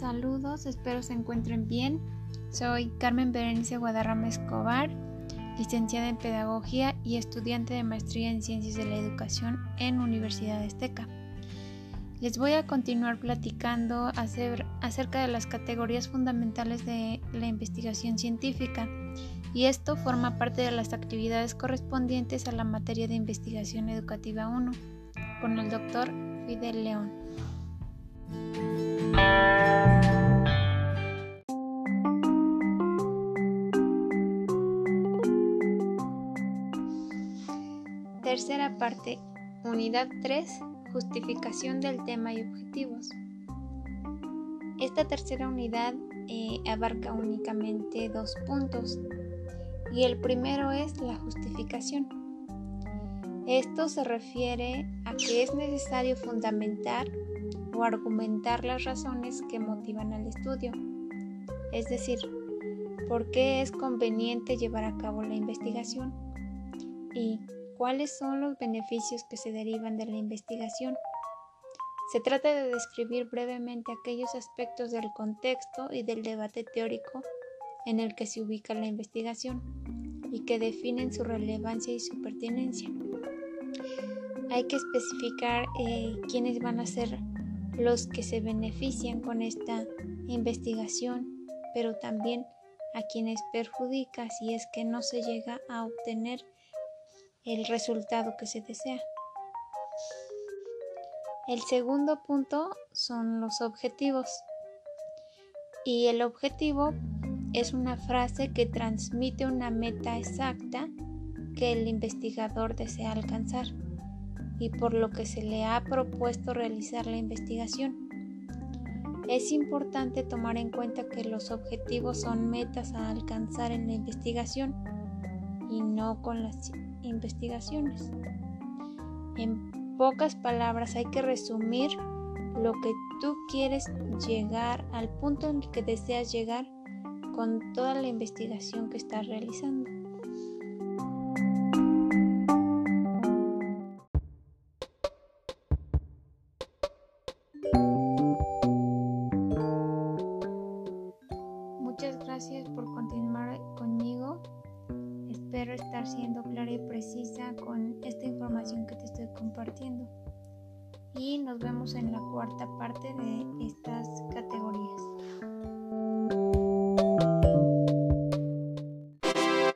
todos, espero se encuentren bien. Soy Carmen Berenice Guadarrama Escobar, licenciada en Pedagogía y estudiante de Maestría en Ciencias de la Educación en Universidad Azteca. Les voy a continuar platicando acerca de las categorías fundamentales de la investigación científica y esto forma parte de las actividades correspondientes a la materia de investigación educativa 1 con el doctor Fidel León. Tercera parte, unidad 3, justificación del tema y objetivos. Esta tercera unidad eh, abarca únicamente dos puntos y el primero es la justificación. Esto se refiere a que es necesario fundamentar o argumentar las razones que motivan al estudio, es decir, por qué es conveniente llevar a cabo la investigación y cuáles son los beneficios que se derivan de la investigación. Se trata de describir brevemente aquellos aspectos del contexto y del debate teórico en el que se ubica la investigación y que definen su relevancia y su pertinencia. Hay que especificar eh, quiénes van a ser los que se benefician con esta investigación, pero también a quienes perjudica si es que no se llega a obtener el resultado que se desea. El segundo punto son los objetivos. Y el objetivo es una frase que transmite una meta exacta que el investigador desea alcanzar y por lo que se le ha propuesto realizar la investigación. Es importante tomar en cuenta que los objetivos son metas a alcanzar en la investigación y no con las investigaciones. En pocas palabras hay que resumir lo que tú quieres llegar al punto en que deseas llegar con toda la investigación que estás realizando. Muchas gracias por continuar conmigo. Espero estar siendo clara y precisa con esta información que te estoy compartiendo. Y nos vemos en la cuarta parte de estas.